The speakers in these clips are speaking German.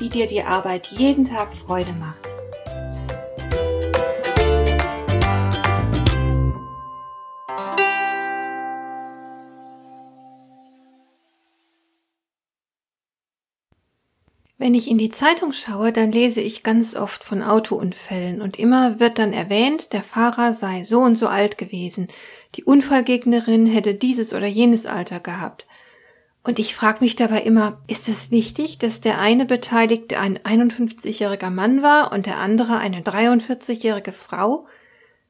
wie dir die Arbeit jeden Tag Freude macht. Wenn ich in die Zeitung schaue, dann lese ich ganz oft von Autounfällen und immer wird dann erwähnt, der Fahrer sei so und so alt gewesen, die Unfallgegnerin hätte dieses oder jenes Alter gehabt. Und ich frage mich dabei immer, ist es wichtig, dass der eine Beteiligte ein 51-jähriger Mann war und der andere eine 43-jährige Frau?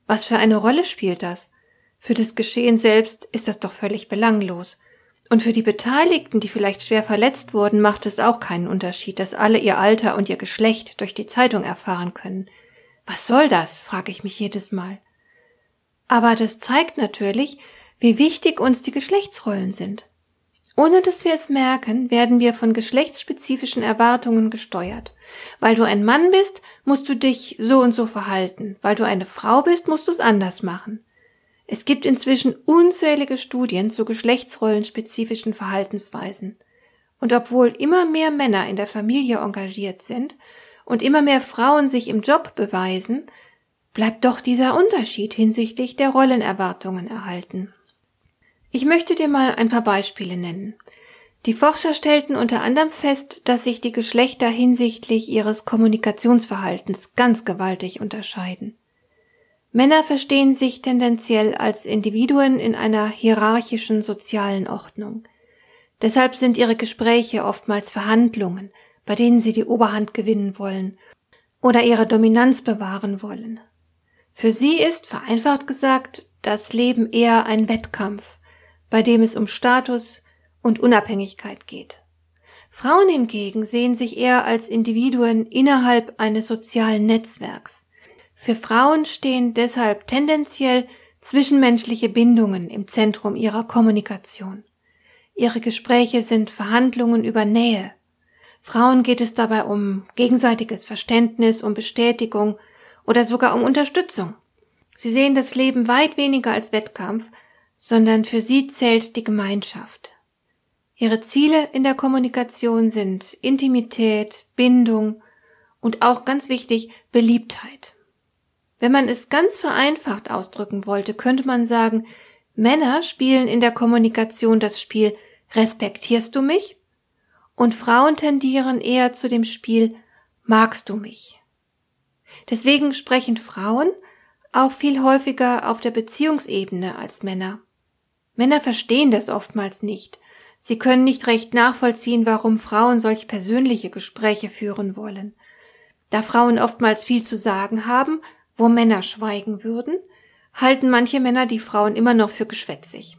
Was für eine Rolle spielt das? Für das Geschehen selbst ist das doch völlig belanglos. Und für die Beteiligten, die vielleicht schwer verletzt wurden, macht es auch keinen Unterschied, dass alle ihr Alter und ihr Geschlecht durch die Zeitung erfahren können. Was soll das? frage ich mich jedes Mal. Aber das zeigt natürlich, wie wichtig uns die Geschlechtsrollen sind. Ohne dass wir es merken, werden wir von geschlechtsspezifischen Erwartungen gesteuert. Weil du ein Mann bist, musst du dich so und so verhalten. Weil du eine Frau bist, musst du es anders machen. Es gibt inzwischen unzählige Studien zu geschlechtsrollenspezifischen Verhaltensweisen. Und obwohl immer mehr Männer in der Familie engagiert sind und immer mehr Frauen sich im Job beweisen, bleibt doch dieser Unterschied hinsichtlich der Rollenerwartungen erhalten. Ich möchte dir mal ein paar Beispiele nennen. Die Forscher stellten unter anderem fest, dass sich die Geschlechter hinsichtlich ihres Kommunikationsverhaltens ganz gewaltig unterscheiden. Männer verstehen sich tendenziell als Individuen in einer hierarchischen sozialen Ordnung. Deshalb sind ihre Gespräche oftmals Verhandlungen, bei denen sie die Oberhand gewinnen wollen oder ihre Dominanz bewahren wollen. Für sie ist, vereinfacht gesagt, das Leben eher ein Wettkampf, bei dem es um Status und Unabhängigkeit geht. Frauen hingegen sehen sich eher als Individuen innerhalb eines sozialen Netzwerks. Für Frauen stehen deshalb tendenziell zwischenmenschliche Bindungen im Zentrum ihrer Kommunikation. Ihre Gespräche sind Verhandlungen über Nähe. Frauen geht es dabei um gegenseitiges Verständnis, um Bestätigung oder sogar um Unterstützung. Sie sehen das Leben weit weniger als Wettkampf, sondern für sie zählt die Gemeinschaft. Ihre Ziele in der Kommunikation sind Intimität, Bindung und auch ganz wichtig Beliebtheit. Wenn man es ganz vereinfacht ausdrücken wollte, könnte man sagen, Männer spielen in der Kommunikation das Spiel Respektierst du mich? Und Frauen tendieren eher zu dem Spiel Magst du mich? Deswegen sprechen Frauen auch viel häufiger auf der Beziehungsebene als Männer. Männer verstehen das oftmals nicht. Sie können nicht recht nachvollziehen, warum Frauen solch persönliche Gespräche führen wollen. Da Frauen oftmals viel zu sagen haben, wo Männer schweigen würden, halten manche Männer die Frauen immer noch für geschwätzig.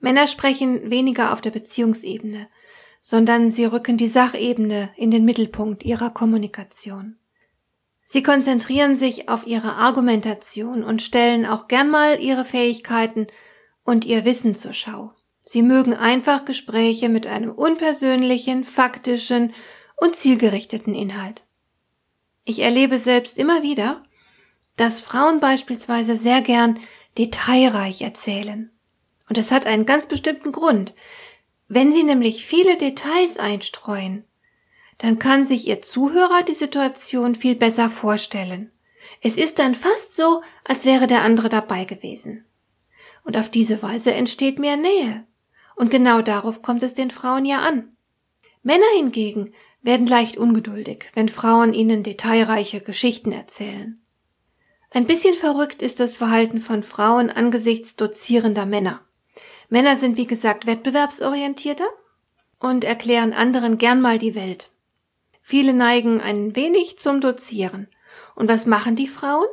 Männer sprechen weniger auf der Beziehungsebene, sondern sie rücken die Sachebene in den Mittelpunkt ihrer Kommunikation. Sie konzentrieren sich auf ihre Argumentation und stellen auch gern mal ihre Fähigkeiten und ihr Wissen zur Schau. Sie mögen einfach Gespräche mit einem unpersönlichen, faktischen und zielgerichteten Inhalt. Ich erlebe selbst immer wieder, dass Frauen beispielsweise sehr gern detailreich erzählen. Und das hat einen ganz bestimmten Grund. Wenn sie nämlich viele Details einstreuen, dann kann sich ihr Zuhörer die Situation viel besser vorstellen. Es ist dann fast so, als wäre der andere dabei gewesen und auf diese Weise entsteht mehr Nähe. Und genau darauf kommt es den Frauen ja an. Männer hingegen werden leicht ungeduldig, wenn Frauen ihnen detailreiche Geschichten erzählen. Ein bisschen verrückt ist das Verhalten von Frauen angesichts dozierender Männer. Männer sind wie gesagt wettbewerbsorientierter und erklären anderen gern mal die Welt. Viele neigen ein wenig zum Dozieren. Und was machen die Frauen?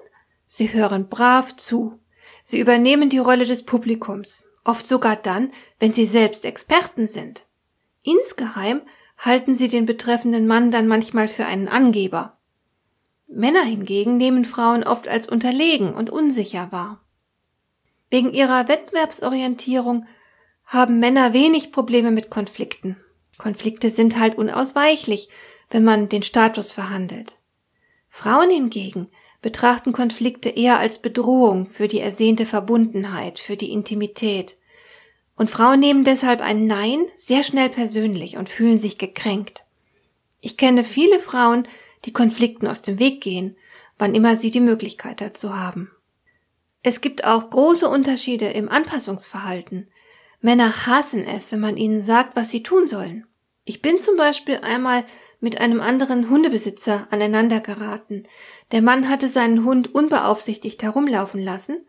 Sie hören brav zu Sie übernehmen die Rolle des Publikums, oft sogar dann, wenn sie selbst Experten sind. Insgeheim halten sie den betreffenden Mann dann manchmal für einen Angeber. Männer hingegen nehmen Frauen oft als unterlegen und unsicher wahr. Wegen ihrer Wettbewerbsorientierung haben Männer wenig Probleme mit Konflikten. Konflikte sind halt unausweichlich, wenn man den Status verhandelt. Frauen hingegen betrachten Konflikte eher als Bedrohung für die ersehnte Verbundenheit, für die Intimität. Und Frauen nehmen deshalb ein Nein sehr schnell persönlich und fühlen sich gekränkt. Ich kenne viele Frauen, die Konflikten aus dem Weg gehen, wann immer sie die Möglichkeit dazu haben. Es gibt auch große Unterschiede im Anpassungsverhalten. Männer hassen es, wenn man ihnen sagt, was sie tun sollen. Ich bin zum Beispiel einmal mit einem anderen Hundebesitzer aneinander geraten. Der Mann hatte seinen Hund unbeaufsichtigt herumlaufen lassen,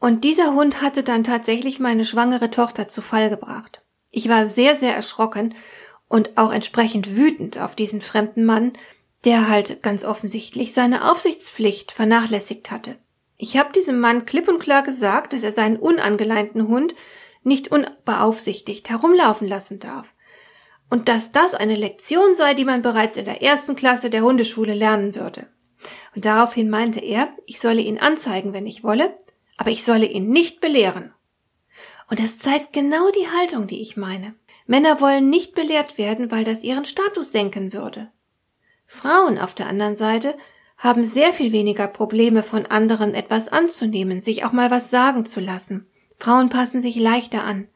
und dieser Hund hatte dann tatsächlich meine schwangere Tochter zu Fall gebracht. Ich war sehr, sehr erschrocken und auch entsprechend wütend auf diesen fremden Mann, der halt ganz offensichtlich seine Aufsichtspflicht vernachlässigt hatte. Ich habe diesem Mann klipp und klar gesagt, dass er seinen unangeleinten Hund nicht unbeaufsichtigt herumlaufen lassen darf und dass das eine Lektion sei, die man bereits in der ersten Klasse der Hundeschule lernen würde. Und daraufhin meinte er, ich solle ihn anzeigen, wenn ich wolle, aber ich solle ihn nicht belehren. Und das zeigt genau die Haltung, die ich meine. Männer wollen nicht belehrt werden, weil das ihren Status senken würde. Frauen auf der anderen Seite haben sehr viel weniger Probleme von anderen etwas anzunehmen, sich auch mal was sagen zu lassen. Frauen passen sich leichter an.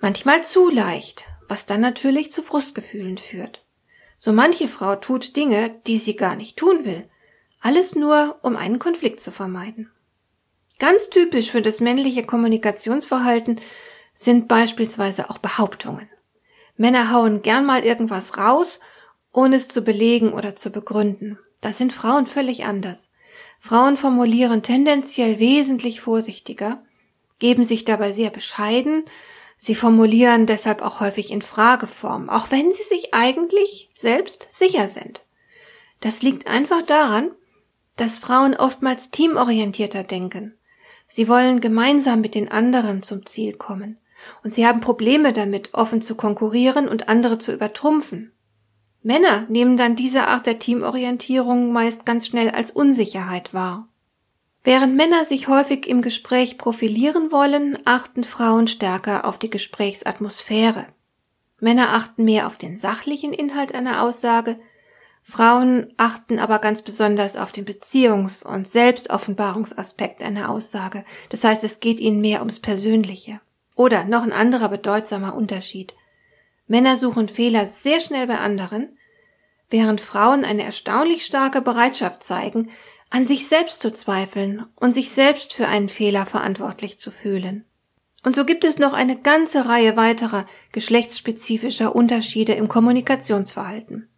Manchmal zu leicht, was dann natürlich zu Frustgefühlen führt. So manche Frau tut Dinge, die sie gar nicht tun will, alles nur, um einen Konflikt zu vermeiden. Ganz typisch für das männliche Kommunikationsverhalten sind beispielsweise auch Behauptungen. Männer hauen gern mal irgendwas raus, ohne es zu belegen oder zu begründen. Das sind Frauen völlig anders. Frauen formulieren tendenziell wesentlich vorsichtiger, geben sich dabei sehr bescheiden, Sie formulieren deshalb auch häufig in Frageform, auch wenn sie sich eigentlich selbst sicher sind. Das liegt einfach daran, dass Frauen oftmals teamorientierter denken. Sie wollen gemeinsam mit den anderen zum Ziel kommen. Und sie haben Probleme damit, offen zu konkurrieren und andere zu übertrumpfen. Männer nehmen dann diese Art der Teamorientierung meist ganz schnell als Unsicherheit wahr. Während Männer sich häufig im Gespräch profilieren wollen, achten Frauen stärker auf die Gesprächsatmosphäre. Männer achten mehr auf den sachlichen Inhalt einer Aussage, Frauen achten aber ganz besonders auf den Beziehungs- und Selbstoffenbarungsaspekt einer Aussage. Das heißt, es geht ihnen mehr ums Persönliche. Oder noch ein anderer bedeutsamer Unterschied. Männer suchen Fehler sehr schnell bei anderen, während Frauen eine erstaunlich starke Bereitschaft zeigen, an sich selbst zu zweifeln und sich selbst für einen Fehler verantwortlich zu fühlen. Und so gibt es noch eine ganze Reihe weiterer geschlechtsspezifischer Unterschiede im Kommunikationsverhalten.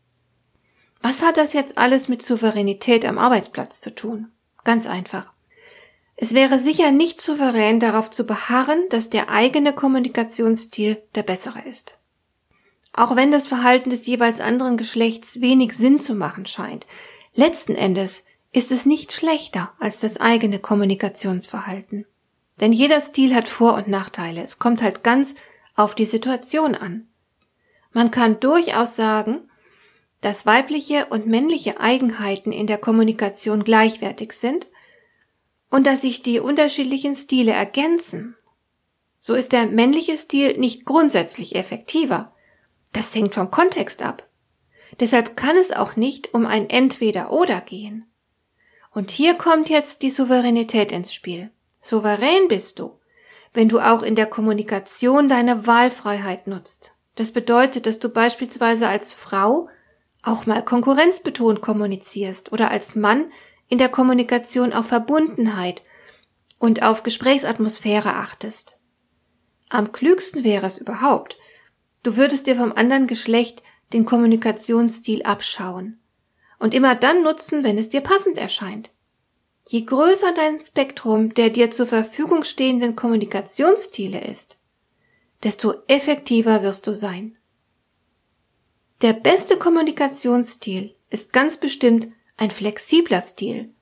Was hat das jetzt alles mit Souveränität am Arbeitsplatz zu tun? Ganz einfach. Es wäre sicher nicht souverän darauf zu beharren, dass der eigene Kommunikationsstil der bessere ist. Auch wenn das Verhalten des jeweils anderen Geschlechts wenig Sinn zu machen scheint, letzten Endes ist es nicht schlechter als das eigene Kommunikationsverhalten. Denn jeder Stil hat Vor- und Nachteile. Es kommt halt ganz auf die Situation an. Man kann durchaus sagen, dass weibliche und männliche Eigenheiten in der Kommunikation gleichwertig sind und dass sich die unterschiedlichen Stile ergänzen. So ist der männliche Stil nicht grundsätzlich effektiver. Das hängt vom Kontext ab. Deshalb kann es auch nicht um ein Entweder-Oder gehen. Und hier kommt jetzt die Souveränität ins Spiel. Souverän bist du, wenn du auch in der Kommunikation deine Wahlfreiheit nutzt. Das bedeutet, dass du beispielsweise als Frau auch mal konkurrenzbetont kommunizierst oder als Mann in der Kommunikation auf Verbundenheit und auf Gesprächsatmosphäre achtest. Am klügsten wäre es überhaupt, du würdest dir vom anderen Geschlecht den Kommunikationsstil abschauen und immer dann nutzen, wenn es dir passend erscheint. Je größer dein Spektrum der dir zur Verfügung stehenden Kommunikationsstile ist, desto effektiver wirst du sein. Der beste Kommunikationsstil ist ganz bestimmt ein flexibler Stil,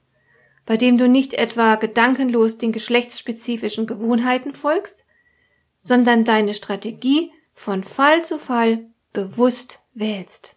bei dem du nicht etwa gedankenlos den geschlechtsspezifischen Gewohnheiten folgst, sondern deine Strategie von Fall zu Fall bewusst wählst.